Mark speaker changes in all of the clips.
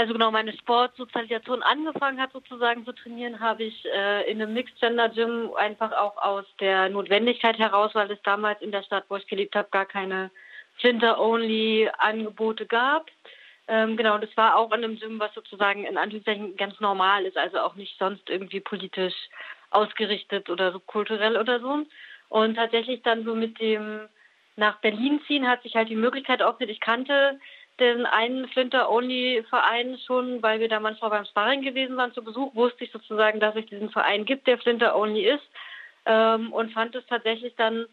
Speaker 1: also genau, meine Sportsozialisation angefangen hat sozusagen zu trainieren, habe ich äh, in einem Mixed Gender Gym einfach auch aus der Notwendigkeit heraus, weil es damals in der Stadt, wo ich gelebt habe, gar keine Flinter-Only-Angebote gab. Ähm, genau, das war auch in einem Gym, was sozusagen in Anführungszeichen ganz normal ist, also auch nicht sonst irgendwie politisch ausgerichtet oder so kulturell oder so. Und tatsächlich dann so mit dem nach Berlin ziehen hat sich halt die Möglichkeit aufgeht. Ich kannte den einen Flinter-Only-Verein schon, weil wir da manchmal beim Sparring gewesen waren zu Besuch, wusste ich sozusagen, dass es diesen Verein gibt, der Flinter-Only ist ähm, und fand es tatsächlich dann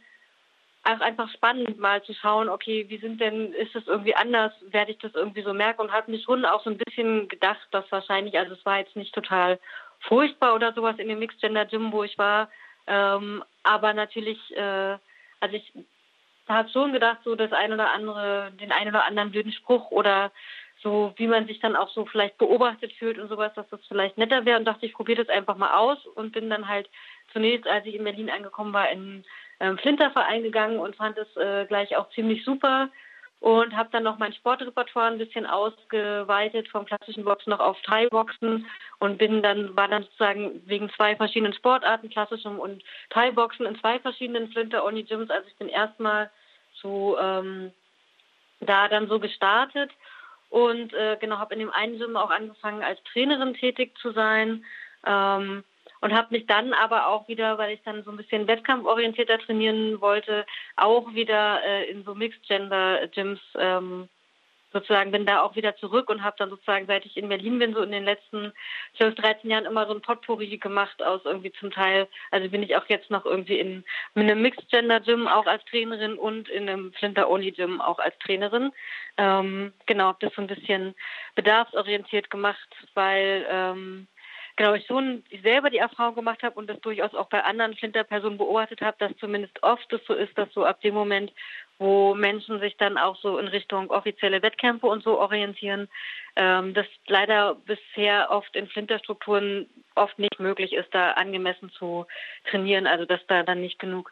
Speaker 1: auch einfach spannend, mal zu schauen, okay, wie sind denn, ist es irgendwie anders, werde ich das irgendwie so merken und habe mich schon auch so ein bisschen gedacht, dass wahrscheinlich, also es war jetzt nicht total furchtbar oder sowas in dem Mixed Gender Gym, wo ich war, ähm, aber natürlich, äh, also ich habe schon gedacht, so das ein oder andere, den einen oder anderen blöden Spruch oder so, wie man sich dann auch so vielleicht beobachtet fühlt und sowas, dass das vielleicht netter wäre. Und dachte, ich probiere das einfach mal aus und bin dann halt zunächst, als ich in Berlin angekommen war, in ähm, Flinterverein gegangen und fand es äh, gleich auch ziemlich super und habe dann noch mein Sportrepertoire ein bisschen ausgeweitet vom klassischen Boxen noch auf Thai-Boxen. Und bin dann war dann sozusagen wegen zwei verschiedenen Sportarten klassischem und Thai-Boxen in zwei verschiedenen Flinter Oni Gyms. Also ich bin erstmal so ähm, da dann so gestartet. Und äh, genau habe in dem einen Gym auch angefangen als Trainerin tätig zu sein. Ähm, und habe mich dann aber auch wieder, weil ich dann so ein bisschen wettkampforientierter trainieren wollte, auch wieder äh, in so Mixed Gender Gyms ähm, sozusagen bin da auch wieder zurück und habe dann sozusagen, seit ich in Berlin bin, so in den letzten 12, 13 Jahren immer so ein Potpourri gemacht aus irgendwie zum Teil, also bin ich auch jetzt noch irgendwie in, in einem Mixed Gender Gym auch als Trainerin und in einem Flinter Only Gym auch als Trainerin. Ähm, genau, habe das so ein bisschen bedarfsorientiert gemacht, weil ähm, genau ich schon selber die Erfahrung gemacht habe und das durchaus auch bei anderen Flinter-Personen beobachtet habe, dass zumindest oft es so ist, dass so ab dem Moment, wo Menschen sich dann auch so in Richtung offizielle Wettkämpfe und so orientieren, ähm, das leider bisher oft in Flinterstrukturen oft nicht möglich ist, da angemessen zu trainieren, also dass da dann nicht genug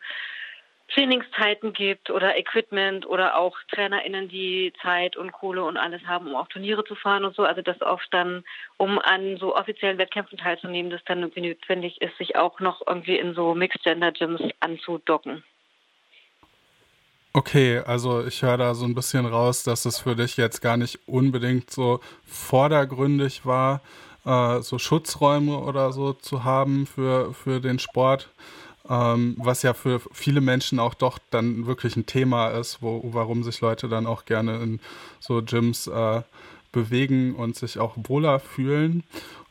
Speaker 1: Trainingszeiten gibt oder Equipment oder auch TrainerInnen, die Zeit und Kohle und alles haben, um auch Turniere zu fahren und so. Also das oft dann, um an so offiziellen Wettkämpfen teilzunehmen, das dann irgendwie notwendig ist, sich auch noch irgendwie in so Mixed-Gender-Gyms anzudocken.
Speaker 2: Okay, also ich höre da so ein bisschen raus, dass es für dich jetzt gar nicht unbedingt so vordergründig war, äh, so Schutzräume oder so zu haben für, für den Sport, ähm, was ja für viele Menschen auch doch dann wirklich ein Thema ist, wo, warum sich Leute dann auch gerne in so Gyms äh, bewegen und sich auch wohler fühlen.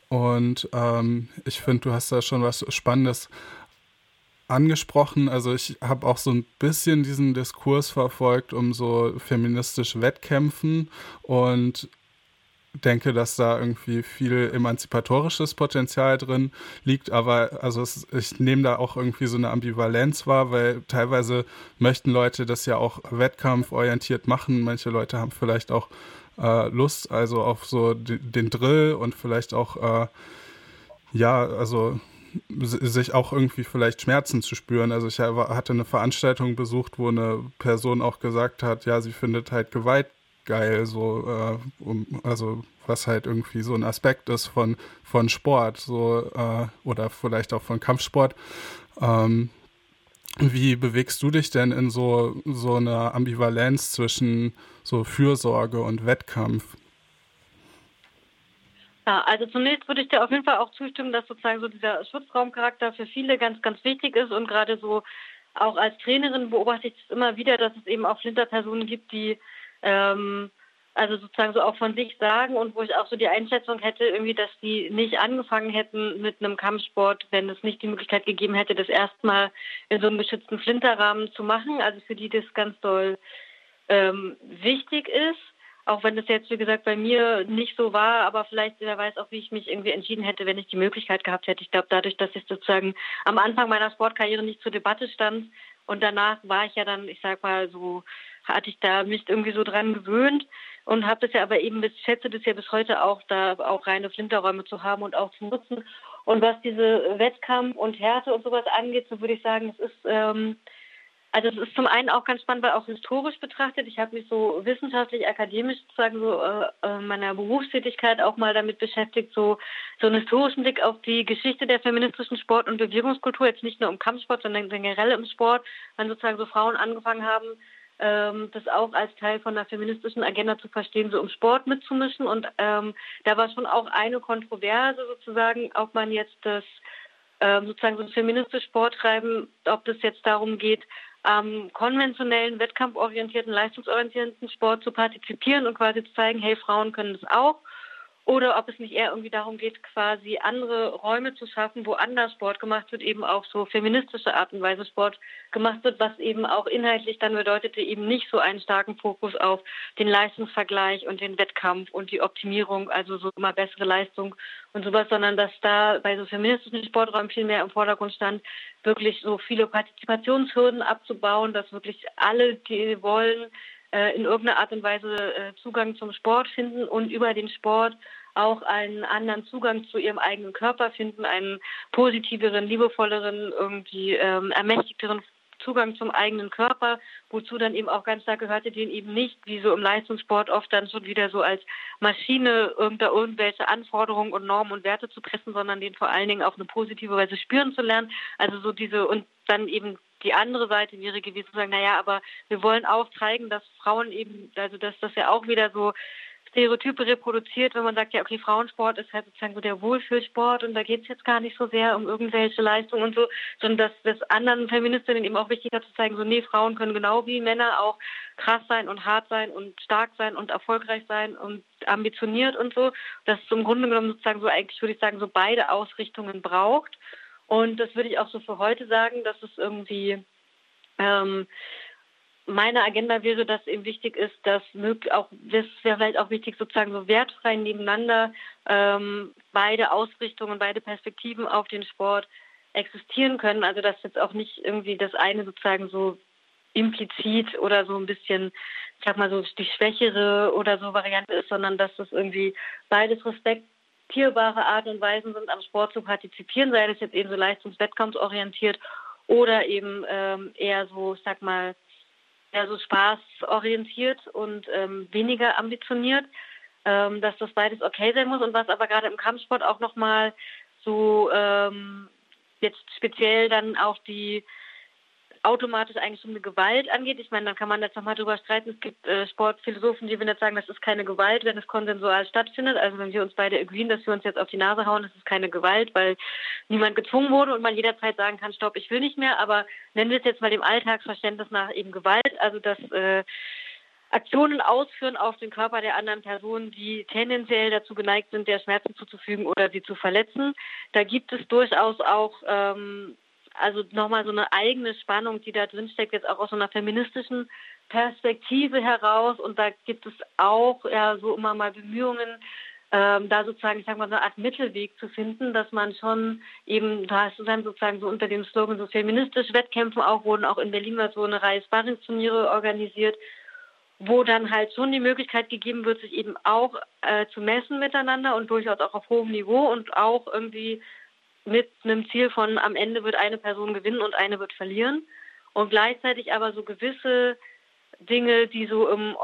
Speaker 2: Und ähm, ich finde, du hast da schon was Spannendes angesprochen. Also ich habe auch so ein bisschen diesen Diskurs verfolgt um so feministische Wettkämpfen und denke, dass da irgendwie viel emanzipatorisches Potenzial drin liegt, aber also es, ich nehme da auch irgendwie so eine Ambivalenz wahr, weil teilweise möchten Leute das ja auch wettkampforientiert machen. Manche Leute haben vielleicht auch äh, Lust, also auf so den, Drill und vielleicht auch äh, ja, also sich auch irgendwie vielleicht Schmerzen zu spüren. Also ich hatte eine Veranstaltung besucht, wo eine Person auch gesagt hat, ja, sie findet halt Gewalt geil, so, äh, um, also was halt irgendwie so ein Aspekt ist von, von Sport, so, äh, oder vielleicht auch von Kampfsport. Ähm, wie bewegst du dich denn in so, so einer Ambivalenz zwischen so Fürsorge und Wettkampf?
Speaker 1: Ja, also zunächst würde ich dir auf jeden Fall auch zustimmen, dass sozusagen so dieser Schutzraumcharakter für viele ganz, ganz wichtig ist und gerade so auch als Trainerin beobachte ich es immer wieder, dass es eben auch Flinterpersonen gibt, die ähm, also sozusagen so auch von sich sagen und wo ich auch so die Einschätzung hätte, irgendwie, dass die nicht angefangen hätten mit einem Kampfsport, wenn es nicht die Möglichkeit gegeben hätte, das erstmal in so einem geschützten Flinterrahmen zu machen. Also für die das ganz doll ähm, wichtig ist. Auch wenn das jetzt, wie gesagt, bei mir nicht so war, aber vielleicht, wer weiß auch, wie ich mich irgendwie entschieden hätte, wenn ich die Möglichkeit gehabt hätte. Ich glaube, dadurch, dass ich sozusagen am Anfang meiner Sportkarriere nicht zur Debatte stand und danach war ich ja dann, ich sag mal, so hatte ich da mich irgendwie so dran gewöhnt und habe das ja aber eben, bis, schätze das ja bis heute auch, da auch reine Flinterräume zu haben und auch zu nutzen. Und was diese Wettkampf und Härte und sowas angeht, so würde ich sagen, es ist, ähm, Also es ist zum einen auch ganz spannend, weil auch historisch betrachtet, ich habe mich so wissenschaftlich, akademisch sozusagen so äh, äh, meiner Berufstätigkeit auch mal damit beschäftigt, so, so einen historischen Blick auf die Geschichte der feministischen Sport- und Bewegungskultur, jetzt nicht nur im Kampfsport, sondern generell im Sport, wann sozusagen so Frauen angefangen haben, ähm, das auch als Teil von der feministischen Agenda zu verstehen, so im Sport mitzumischen. Und ähm, da war schon auch eine Kontroverse sozusagen, ob man jetzt das ähm, sozusagen so ein feministisches Sport treiben, ob das jetzt darum geht, am konventionellen, wettkampforientierten, leistungsorientierten Sport zu partizipieren und quasi zu zeigen, hey, Frauen können das auch oder ob es nicht eher irgendwie darum geht, quasi andere Räume zu schaffen, wo anders Sport gemacht wird, eben auch so feministische Art und Weise Sport gemacht wird, was eben auch inhaltlich dann bedeutete, eben nicht so einen starken Fokus auf den Leistungsvergleich und den Wettkampf und die Optimierung, also so immer bessere Leistung und sowas, sondern dass da bei so feministischen Sporträumen viel mehr im Vordergrund stand, wirklich so viele Partizipationshürden abzubauen, dass wirklich alle, die wollen, äh, in irgendeiner Art und Weise äh, Zugang zum Sport finden und über den Sport auch einen anderen Zugang zu ihrem eigenen Körper finden, einen positiveren, liebevolleren, irgendwie ähm, ermächtigteren Zugang zum eigenen Körper, wozu dann eben auch ganz stark gehörte, den eben nicht, wie so im Leistungssport oft dann schon wieder so als Maschine unter irgendwelche Anforderungen und Normen und Werte zu pressen, sondern den vor allen Dingen auf eine positive Weise spüren zu lernen. Also so diese und dann eben die andere Seite wäre gewesen zu sagen, naja, aber wir wollen auch zeigen, dass Frauen eben, also dass das ja auch wieder so Stereotype reproduziert, wenn man sagt, ja, okay, Frauensport ist halt sozusagen so der Wohlfühlsport und da geht es jetzt gar nicht so sehr um irgendwelche Leistungen und so, sondern dass das anderen Feministinnen eben auch wichtiger zu zeigen, so, nee, Frauen können genau wie Männer auch krass sein und hart sein und stark sein und erfolgreich sein und ambitioniert und so, dass es im Grunde genommen sozusagen so eigentlich, würde ich sagen, so beide Ausrichtungen braucht. Und das würde ich auch so für heute sagen, dass es irgendwie ähm, meine Agenda wäre, dass eben wichtig ist, dass auch das wäre vielleicht auch wichtig, sozusagen so wertfrei nebeneinander ähm, beide Ausrichtungen, beide Perspektiven auf den Sport existieren können. Also dass jetzt auch nicht irgendwie das eine sozusagen so implizit oder so ein bisschen, ich sag mal so die schwächere oder so Variante ist, sondern dass das irgendwie beides respektierbare Art und Weisen sind, am Sport zu partizipieren, sei das jetzt eben so leistungswettkampfsorientiert oder eben ähm, eher so, ich sag mal, eher so spaßorientiert und ähm, weniger ambitioniert, ähm, dass das beides okay sein muss. Und was aber gerade im Kampfsport auch nochmal so ähm, jetzt speziell dann auch die automatisch eigentlich um eine Gewalt angeht. Ich meine, dann kann man jetzt nochmal drüber streiten. Es gibt äh, Sportphilosophen, die würden jetzt sagen, das ist keine Gewalt, wenn es konsensual stattfindet. Also wenn wir uns beide agreeen, dass wir uns jetzt auf die Nase hauen, das ist keine Gewalt, weil niemand gezwungen wurde und man jederzeit sagen kann, stopp, ich will nicht mehr. Aber nennen wir es jetzt mal dem Alltagsverständnis nach eben Gewalt, also dass äh, Aktionen ausführen auf den Körper der anderen Person, die tendenziell dazu geneigt sind, der Schmerzen zuzufügen oder sie zu verletzen. Da gibt es durchaus auch ähm, also nochmal so eine eigene Spannung, die da drin steckt, jetzt auch aus so einer feministischen Perspektive heraus. Und da gibt es auch ja so immer mal Bemühungen, ähm, da sozusagen, ich sag mal, so eine Art Mittelweg zu finden, dass man schon eben, da hast du dann sozusagen so unter dem Slogan so feministisch Wettkämpfen auch wurden, auch in Berlin mal so eine Reihe Sparringsturniere organisiert, wo dann halt schon die Möglichkeit gegeben wird, sich eben auch äh, zu messen miteinander und durchaus auch auf hohem Niveau und auch irgendwie mit einem Ziel von am Ende wird eine Person gewinnen und eine wird verlieren. Und gleichzeitig aber so gewisse Dinge, die so im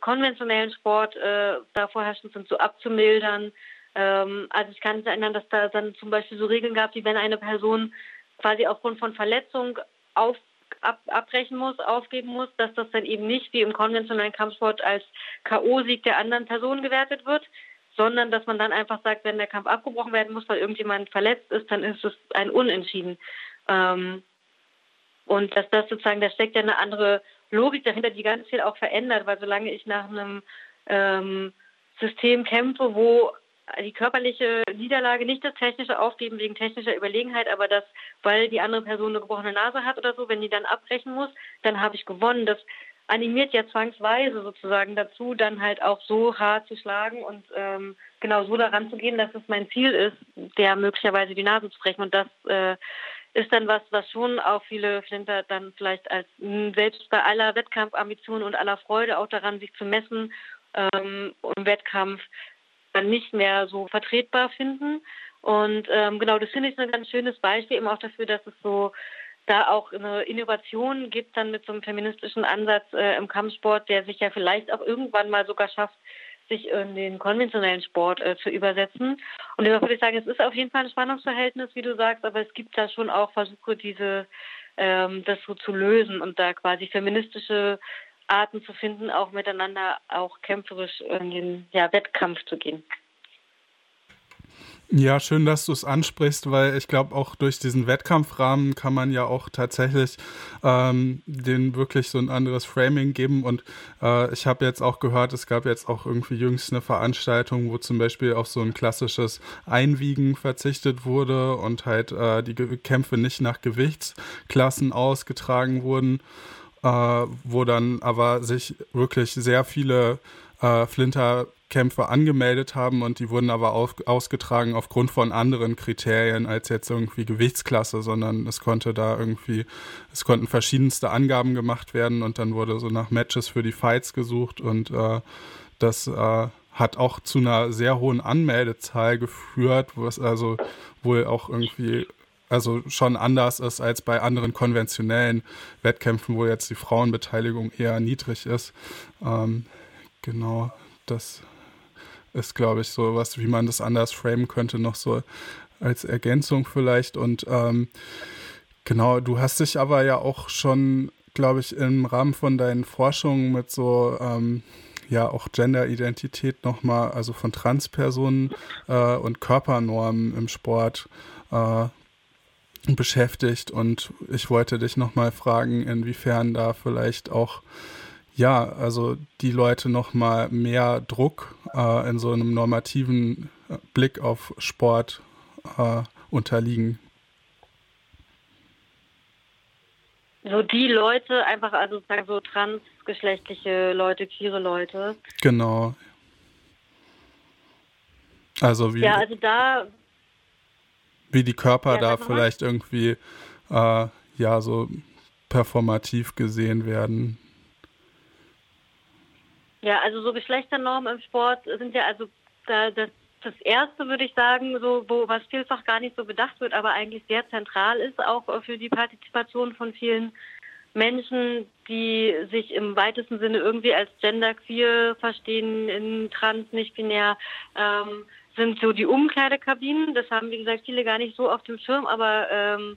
Speaker 1: konventionellen Sport äh, da vorherrschend sind, so abzumildern. Ähm, also ich kann mich erinnern, dass da dann zum Beispiel so Regeln gab, wie wenn eine Person quasi aufgrund von Verletzung auf, ab, abbrechen muss, aufgeben muss, dass das dann eben nicht wie im konventionellen Kampfsport als K.O.-Sieg der anderen Person gewertet wird, sondern dass man dann einfach sagt, wenn der Kampf abgebrochen werden muss, weil irgendjemand verletzt ist, dann ist es ein Unentschieden. Ähm, und dass das sozusagen, da steckt ja eine andere Logik dahinter, die ganz viel auch verändert, weil solange ich nach einem ähm, System kämpfe, wo die körperliche Niederlage nicht das technische Aufgeben wegen technischer Überlegenheit, aber das, weil die andere Person eine gebrochene Nase hat oder so, wenn die dann abbrechen muss, dann habe ich gewonnen. Das animiert ja zwangsweise sozusagen dazu, dann halt auch so hart zu schlagen und ähm, genau so daran zu gehen, dass es mein Ziel ist, der möglicherweise die Nase zu brechen. Und das äh, ist dann was, was schon auch viele Flinter dann vielleicht als selbst bei aller Wettkampfambition und aller Freude auch daran, sich zu messen ähm, im Wettkampf dann nicht mehr so vertretbar finden. Und ähm, genau, das finde ich ein ganz schönes Beispiel eben auch dafür, dass es so da auch eine Innovation gibt dann mit so einem feministischen Ansatz äh, im Kampfsport, der sich ja vielleicht auch irgendwann mal sogar schafft, sich in den konventionellen Sport äh, zu übersetzen. Und da würde ich sagen, es ist auf jeden Fall ein Spannungsverhältnis, wie du sagst, aber es gibt da schon auch Versuche, diese ähm, das so zu lösen und da quasi feministische Arten zu finden, auch miteinander auch kämpferisch in den ja, Wettkampf zu gehen.
Speaker 2: Ja, schön, dass du es ansprichst, weil ich glaube, auch durch diesen Wettkampfrahmen kann man ja auch tatsächlich ähm, den wirklich so ein anderes Framing geben. Und äh, ich habe jetzt auch gehört, es gab jetzt auch irgendwie jüngst eine Veranstaltung, wo zum Beispiel auf so ein klassisches Einwiegen verzichtet wurde und halt äh, die Kämpfe nicht nach Gewichtsklassen ausgetragen wurden, äh, wo dann aber sich wirklich sehr viele äh, Flinter Kämpfe angemeldet haben und die wurden aber auf, ausgetragen aufgrund von anderen Kriterien als jetzt irgendwie Gewichtsklasse, sondern es konnte da irgendwie, es konnten verschiedenste Angaben gemacht werden und dann wurde so nach Matches für die Fights gesucht und äh, das äh, hat auch zu einer sehr hohen Anmeldezahl geführt, was also wohl auch irgendwie also schon anders ist als bei anderen konventionellen Wettkämpfen, wo jetzt die Frauenbeteiligung eher niedrig ist. Ähm, genau, das ist, glaube ich, so was, wie man das anders framen könnte, noch so als Ergänzung vielleicht. Und ähm, genau, du hast dich aber ja auch schon, glaube ich, im Rahmen von deinen Forschungen mit so ähm, ja auch Gender-Identität nochmal, also von Transpersonen äh, und Körpernormen im Sport äh, beschäftigt. Und ich wollte dich nochmal fragen, inwiefern da vielleicht auch ja, also die Leute noch mal mehr Druck äh, in so einem normativen äh, Blick auf Sport äh, unterliegen.
Speaker 1: So die Leute, einfach also sozusagen so transgeschlechtliche Leute, queere Leute.
Speaker 2: Genau. Also wie,
Speaker 1: ja, also da,
Speaker 2: wie die Körper ja, da vielleicht irgendwie äh, ja so performativ gesehen werden.
Speaker 1: Ja, also so Geschlechternormen im Sport sind ja also da, das, das erste, würde ich sagen, so wo was vielfach gar nicht so bedacht wird, aber eigentlich sehr zentral ist auch für die Partizipation von vielen Menschen, die sich im weitesten Sinne irgendwie als genderqueer verstehen, in trans, nicht binär, ähm, sind so die Umkleidekabinen. Das haben, wie gesagt, viele gar nicht so auf dem Schirm, aber ähm,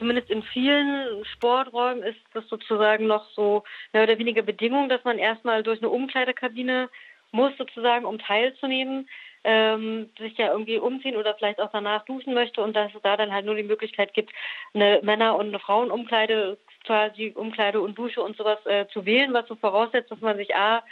Speaker 1: zumindest in vielen Sporträumen ist das sozusagen noch so mehr oder weniger Bedingung, dass man erstmal durch eine Umkleidekabine muss, sozusagen, um teilzunehmen, ähm, sich ja irgendwie umziehen oder vielleicht auch danach duschen möchte und dass es da dann halt nur die Möglichkeit gibt, eine Männer- und eine Frauenumkleide, quasi Umkleide und Dusche und sowas äh, zu wählen, was so voraussetzt, dass man sich A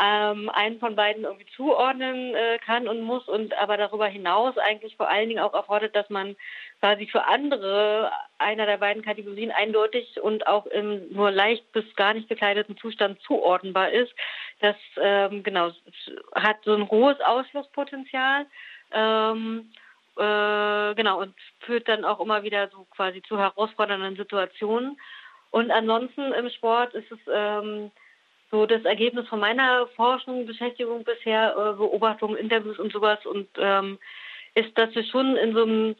Speaker 1: ähm, einen von beiden irgendwie zuordnen äh, kann und muss und aber darüber hinaus eigentlich vor allen Dingen auch erfordert, dass man quasi für andere einer der beiden Kategorien eindeutig und auch im nur leicht bis gar nicht bekleideten Zustand zuordnenbar ist. Das ähm, genau hat so ein hohes Ausschlusspotenzial. Ähm, äh, genau und führt dann auch immer wieder so quasi zu herausfordernden Situationen. Und ansonsten im Sport ist es ähm, so das Ergebnis von meiner Forschung, Beschäftigung bisher, äh, Beobachtungen, Interviews und sowas und ähm, ist, dass wir schon in so einem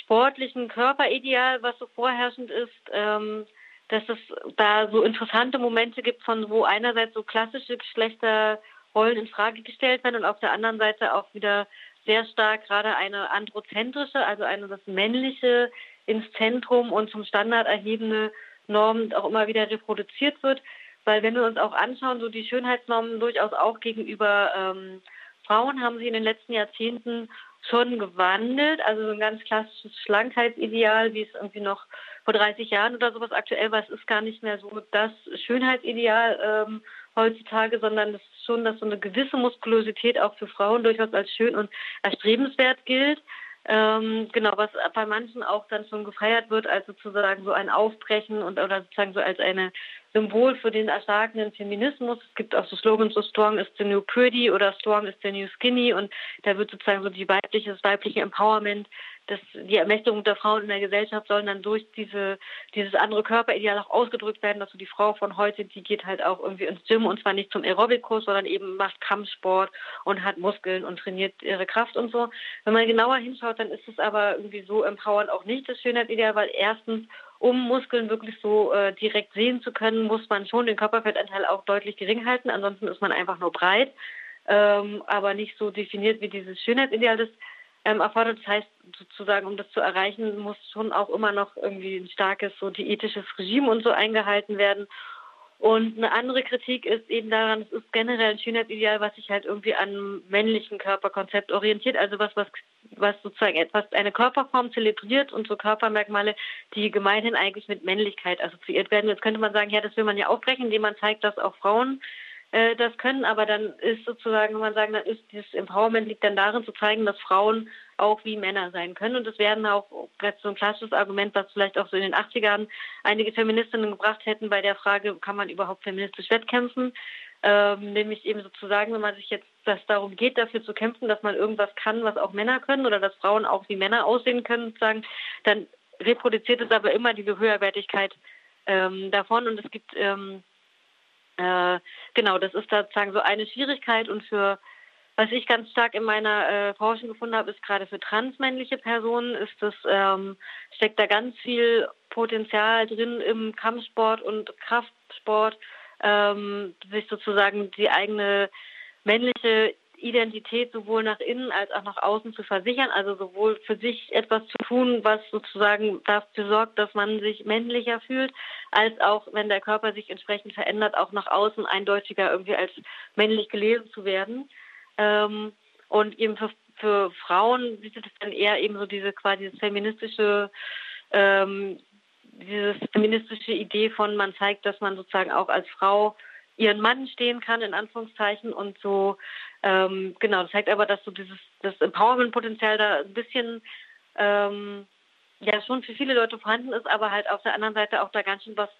Speaker 1: sportlichen Körperideal, was so vorherrschend ist, ähm, dass es da so interessante Momente gibt, von wo einerseits so klassische Geschlechterrollen in Frage gestellt werden und auf der anderen Seite auch wieder sehr stark gerade eine androzentrische, also eine das männliche ins Zentrum und zum Standard erhebende Norm auch immer wieder reproduziert wird. Weil wenn wir uns auch anschauen, so die Schönheitsnormen durchaus auch gegenüber ähm, Frauen haben sie in den letzten Jahrzehnten schon gewandelt. Also so ein ganz klassisches Schlankheitsideal, wie es irgendwie noch vor 30 Jahren oder sowas aktuell war, es ist gar nicht mehr so das Schönheitsideal ähm, heutzutage, sondern es ist schon, dass so eine gewisse Muskulosität auch für Frauen durchaus als schön und erstrebenswert gilt. Ähm, genau, was bei manchen auch dann schon gefeiert wird als sozusagen so ein Aufbrechen und oder sozusagen so als eine Symbol für den erstarkenden Feminismus. Es gibt auch so Slogans, so Strong is the new pretty oder Strong is the new skinny und da wird sozusagen so die weibliche, das weibliche Empowerment, das, die Ermächtigung der Frauen in der Gesellschaft sollen dann durch diese, dieses andere Körperideal auch ausgedrückt werden, dass so die Frau von heute, die geht halt auch irgendwie ins Gym und zwar nicht zum Aerobic-Kurs, sondern eben macht Kampfsport und hat Muskeln und trainiert ihre Kraft und so. Wenn man genauer hinschaut, dann ist es aber irgendwie so empowernd auch nicht das Schönheitsideal, weil erstens um Muskeln wirklich so äh, direkt sehen zu können, muss man schon den Körperfettanteil auch deutlich gering halten. Ansonsten ist man einfach nur breit, ähm, aber nicht so definiert wie dieses Schönheitsideal das ähm, erfordert. Das heißt, sozusagen, um das zu erreichen, muss schon auch immer noch irgendwie ein starkes so diätisches Regime und so eingehalten werden. Und eine andere Kritik ist eben daran, es ist generell ein Schönheitsideal, was sich halt irgendwie an männlichen Körperkonzept orientiert, also was, was, was sozusagen etwas, eine Körperform zelebriert und so Körpermerkmale, die gemeinhin eigentlich mit Männlichkeit assoziiert werden. Jetzt könnte man sagen, ja, das will man ja aufbrechen, indem man zeigt, dass auch Frauen das können, aber dann ist sozusagen, wenn man sagen, dann ist dieses Empowerment liegt dann darin zu zeigen, dass Frauen auch wie Männer sein können. Und das wäre auch so ein klassisches Argument, was vielleicht auch so in den 80ern einige Feministinnen gebracht hätten bei der Frage, kann man überhaupt feministisch wettkämpfen? Ähm, nämlich eben sozusagen, wenn man sich jetzt dass darum geht, dafür zu kämpfen, dass man irgendwas kann, was auch Männer können oder dass Frauen auch wie Männer aussehen können, sozusagen, dann reproduziert es aber immer diese Höherwertigkeit ähm, davon und es gibt ähm, äh, genau, das ist sozusagen so eine Schwierigkeit und für was ich ganz stark in meiner äh, Forschung gefunden habe, ist gerade für transmännliche Personen ist das ähm, steckt da ganz viel Potenzial drin im Kampfsport und Kraftsport, ähm, sich sozusagen die eigene männliche Identität sowohl nach innen als auch nach außen zu versichern, also sowohl für sich etwas zu tun, was sozusagen dafür sorgt, dass man sich männlicher fühlt, als auch, wenn der Körper sich entsprechend verändert, auch nach außen eindeutiger irgendwie als männlich gelesen zu werden. Ähm, und eben für, für Frauen bietet es dann eher eben so diese quasi feministische ähm, diese feministische Idee von, man zeigt, dass man sozusagen auch als Frau ihren Mann stehen kann, in Anführungszeichen, und so, ähm, genau, das zeigt aber, dass so dieses, das Empowerment-Potenzial da ein bisschen, ähm, ja, schon für viele Leute vorhanden ist, aber halt auf der anderen Seite auch da ganz schön was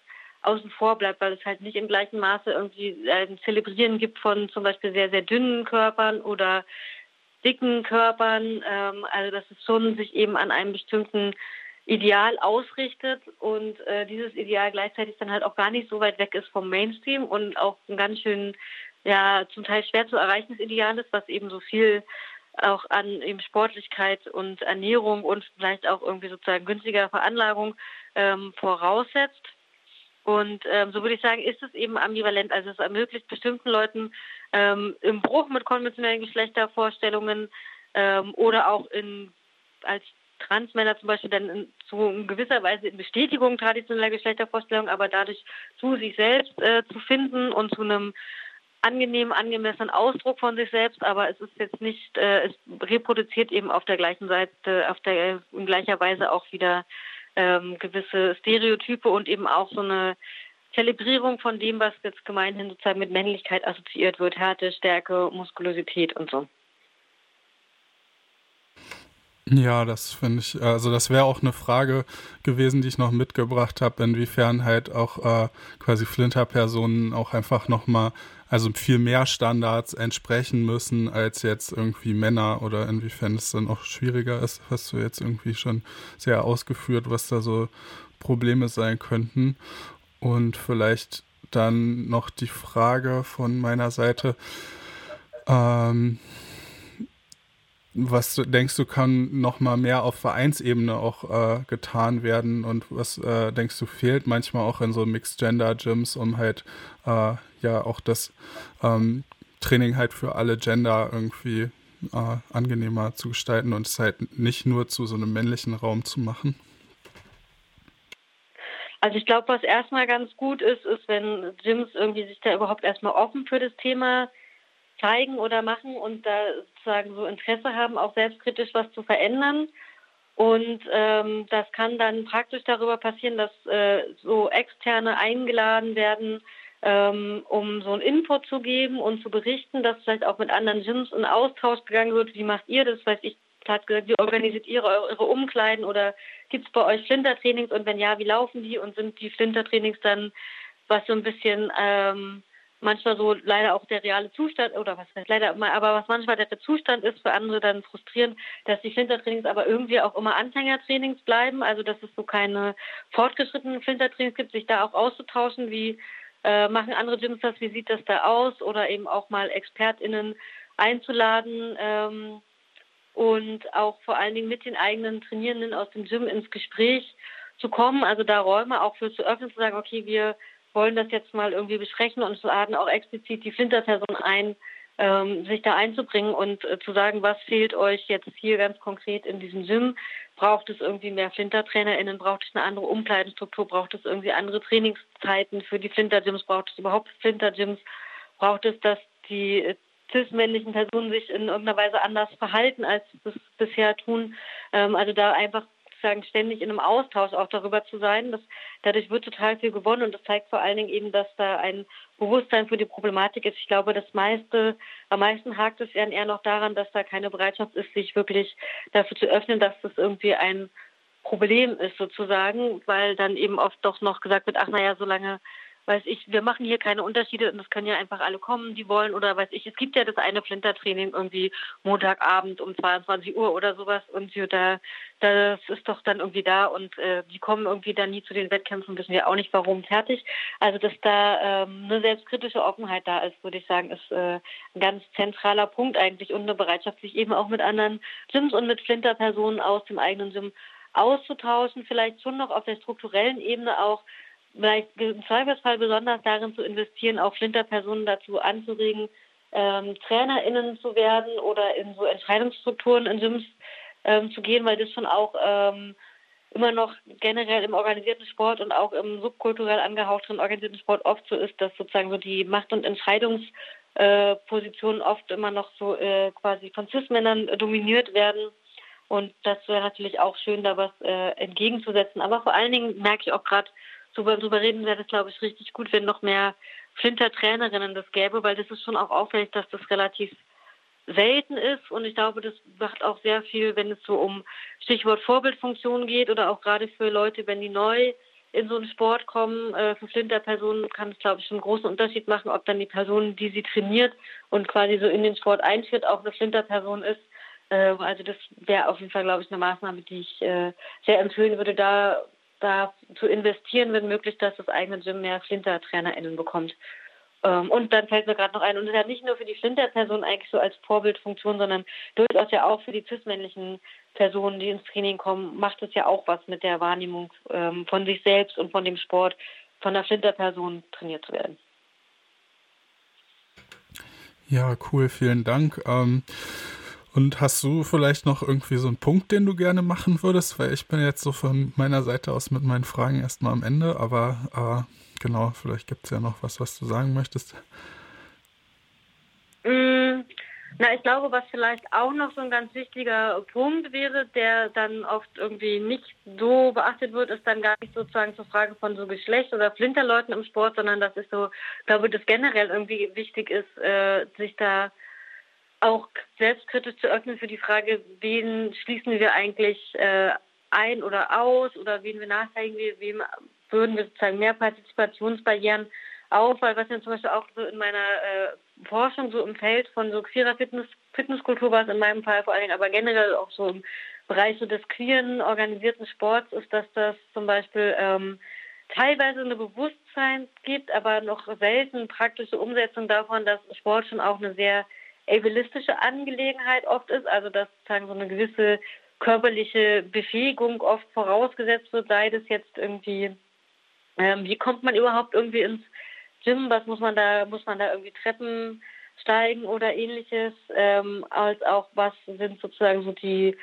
Speaker 1: außen vor bleibt, weil es halt nicht im gleichen Maße irgendwie ein Zelebrieren gibt von zum Beispiel sehr, sehr dünnen Körpern oder dicken Körpern. Ähm, also dass es schon sich eben an einem bestimmten Ideal ausrichtet und äh, dieses Ideal gleichzeitig dann halt auch gar nicht so weit weg ist vom Mainstream und auch ein ganz schön, ja, zum Teil schwer zu erreichendes Ideal ist, was eben so viel auch an eben Sportlichkeit und Ernährung und vielleicht auch irgendwie sozusagen günstiger Veranlagung ähm, voraussetzt. Und ähm, so würde ich sagen, ist es eben ambivalent. Also es ermöglicht bestimmten Leuten ähm, im Bruch mit konventionellen Geschlechtervorstellungen ähm, oder auch in als Transmänner zum Beispiel dann in, so in gewisser Weise in Bestätigung traditioneller Geschlechtervorstellungen, aber dadurch zu sich selbst äh, zu finden und zu einem angenehmen, angemessenen Ausdruck von sich selbst, aber es ist jetzt nicht, äh, es reproduziert eben auf der gleichen Seite, auf der in gleicher Weise auch wieder ähm, gewisse Stereotype und eben auch so eine Zelebrierung von dem, was jetzt gemeinhin sozusagen mit Männlichkeit assoziiert wird, Härte, Stärke, Muskulosität und so.
Speaker 2: Ja, das finde ich, also das wäre auch eine Frage gewesen, die ich noch mitgebracht habe, inwiefern halt auch äh, quasi Flinter-Personen auch einfach nochmal, also viel mehr Standards entsprechen müssen als jetzt irgendwie Männer oder inwiefern es dann auch schwieriger ist, hast du jetzt irgendwie schon sehr ausgeführt, was da so Probleme sein könnten. Und vielleicht dann noch die Frage von meiner Seite, ähm, was denkst du, kann noch mal mehr auf Vereinsebene auch äh, getan werden und was äh, denkst du fehlt manchmal auch in so Mixed Gender Gyms, um halt äh, ja auch das ähm, Training halt für alle Gender irgendwie äh, angenehmer zu gestalten und es halt nicht nur zu so einem männlichen Raum zu machen?
Speaker 1: Also ich glaube, was erstmal ganz gut ist, ist, wenn Gyms irgendwie sich da überhaupt erstmal offen für das Thema zeigen oder machen und da sozusagen so Interesse haben, auch selbstkritisch was zu verändern. Und ähm, das kann dann praktisch darüber passieren, dass äh, so Externe eingeladen werden, ähm, um so einen Input zu geben und zu berichten, dass vielleicht auch mit anderen Gyms in Austausch gegangen wird. Wie macht ihr das? Weiß ich, hat gesagt, wie organisiert ihr eure Umkleiden oder gibt es bei euch Flintertrainings und wenn ja, wie laufen die und sind die Flintertrainings dann was so ein bisschen ähm, manchmal so leider auch der reale Zustand, oder was heißt leider, aber was manchmal der Zustand ist, für andere dann frustrierend, dass die Flintertrainings aber irgendwie auch immer Anfängertrainings bleiben, also dass es so keine fortgeschrittenen Flintertrainings gibt, sich da auch auszutauschen, wie äh, machen andere Gyms das, wie sieht das da aus, oder eben auch mal ExpertInnen einzuladen ähm, und auch vor allen Dingen mit den eigenen Trainierenden aus dem Gym ins Gespräch zu kommen, also da Räume auch für zu öffnen, zu sagen, okay, wir wollen das jetzt mal irgendwie besprechen und laden auch explizit die Flinterperson ein, ähm, sich da einzubringen und äh, zu sagen, was fehlt euch jetzt hier ganz konkret in diesem Gym? Braucht es irgendwie mehr FlintertrainerInnen? Braucht es eine andere Umkleidenstruktur? Braucht es irgendwie andere Trainingszeiten für die Flintergyms? Braucht es überhaupt Flintergyms? Braucht es, dass die äh, cis-männlichen Personen sich in irgendeiner Weise anders verhalten, als sie es bisher tun? Ähm, also da einfach sozusagen ständig in einem Austausch auch darüber zu sein. Das, dadurch wird total viel gewonnen und das zeigt vor allen Dingen eben, dass da ein Bewusstsein für die Problematik ist. Ich glaube, das meiste, am meisten hakt es eher noch daran, dass da keine Bereitschaft ist, sich wirklich dafür zu öffnen, dass das irgendwie ein Problem ist sozusagen, weil dann eben oft doch noch gesagt wird, ach naja, solange weiß ich, wir machen hier keine Unterschiede und es können ja einfach alle kommen, die wollen oder weiß ich, es gibt ja das eine Flintertraining irgendwie Montagabend um 22 Uhr oder sowas und da, das ist doch dann irgendwie da und äh, die kommen irgendwie dann nie zu den Wettkämpfen, wissen wir auch nicht warum, fertig. Also dass da ähm, eine selbstkritische Offenheit da ist, würde ich sagen, ist äh, ein ganz zentraler Punkt eigentlich und eine Bereitschaft, sich eben auch mit anderen Gyms und mit Flinterpersonen aus dem eigenen Gym auszutauschen, vielleicht schon noch auf der strukturellen Ebene auch vielleicht im Zweifelsfall besonders darin zu investieren, auch Flinterpersonen dazu anzuregen, ähm, TrainerInnen zu werden oder in so Entscheidungsstrukturen in Gyms ähm, zu gehen, weil das schon auch ähm, immer noch generell im organisierten Sport und auch im subkulturell angehauchten organisierten Sport oft so ist, dass sozusagen so die Macht- und Entscheidungspositionen äh, oft immer noch so äh, quasi von Cis-Männern dominiert werden. Und das wäre natürlich auch schön, da was äh, entgegenzusetzen. Aber vor allen Dingen merke ich auch gerade, drüber, drüber reden wäre das, glaube ich, richtig gut, wenn noch mehr Flinter-Trainerinnen das gäbe, weil das ist schon auch auffällig, dass das relativ selten ist und ich glaube, das macht auch sehr viel, wenn es so um Stichwort Vorbildfunktion geht oder auch gerade für Leute, wenn die neu in so einen Sport kommen, äh, für Flinter-Personen kann es, glaube ich, einen großen Unterschied machen, ob dann die Person, die sie trainiert und quasi so in den Sport einführt, auch eine Flinter-Person ist. Äh, also das wäre auf jeden Fall, glaube ich, eine Maßnahme, die ich äh, sehr empfehlen würde, da da zu investieren, wenn möglich, dass das eigene Gym mehr Flinter-TrainerInnen bekommt. Ähm, und dann fällt mir gerade noch ein, und das hat nicht nur für die Flinter-Personen eigentlich so als Vorbildfunktion, sondern durchaus ja auch für die cis-männlichen Personen, die ins Training kommen, macht es ja auch was mit der Wahrnehmung ähm, von sich selbst und von dem Sport, von der Flinter-Person trainiert zu werden.
Speaker 2: Ja, cool, vielen Dank. Ähm und hast du vielleicht noch irgendwie so einen Punkt, den du gerne machen würdest? Weil ich bin jetzt so von meiner Seite aus mit meinen Fragen erstmal am Ende, aber äh, genau, vielleicht gibt es ja noch was, was du sagen möchtest.
Speaker 1: Mm, na, ich glaube, was vielleicht auch noch so ein ganz wichtiger Punkt wäre, der dann oft irgendwie nicht so beachtet wird, ist dann gar nicht sozusagen zur Frage von so Geschlecht oder Flinterleuten im Sport, sondern das ist so, ich glaube, das generell irgendwie wichtig ist, äh, sich da auch selbstkritisch zu öffnen für die Frage, wen schließen wir eigentlich äh, ein oder aus oder wen wir nachteilen, wem würden wir sozusagen mehr Partizipationsbarrieren auf, weil was ja zum Beispiel auch so in meiner äh, Forschung so im Feld von so queerer Fitness, Fitnesskultur war es in meinem Fall vor allen Dingen, aber generell auch so im Bereich so des queeren organisierten Sports ist, dass das zum Beispiel ähm, teilweise eine Bewusstsein gibt, aber noch selten praktische Umsetzung davon, dass Sport schon auch eine sehr ableistische Angelegenheit oft ist, also dass sozusagen so eine gewisse körperliche Befähigung oft vorausgesetzt wird, sei das jetzt irgendwie, ähm, wie kommt man überhaupt irgendwie ins Gym, was muss man da, muss man da irgendwie Treppen steigen oder ähnliches, ähm, als auch was sind sozusagen so die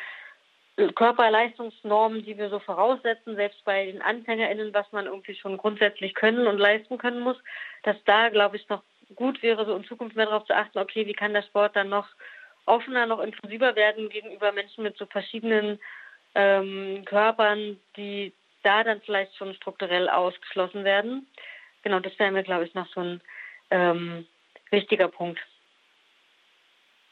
Speaker 1: Körperleistungsnormen, die wir so voraussetzen, selbst bei den AnfängerInnen, was man irgendwie schon grundsätzlich können und leisten können muss, dass da, glaube ich, noch gut wäre, so in Zukunft mehr darauf zu achten, okay, wie kann der Sport dann noch offener, noch inklusiver werden gegenüber Menschen mit so verschiedenen ähm, Körpern, die da dann vielleicht schon strukturell ausgeschlossen werden. Genau, das wäre mir, glaube ich, noch so ein ähm, wichtiger Punkt.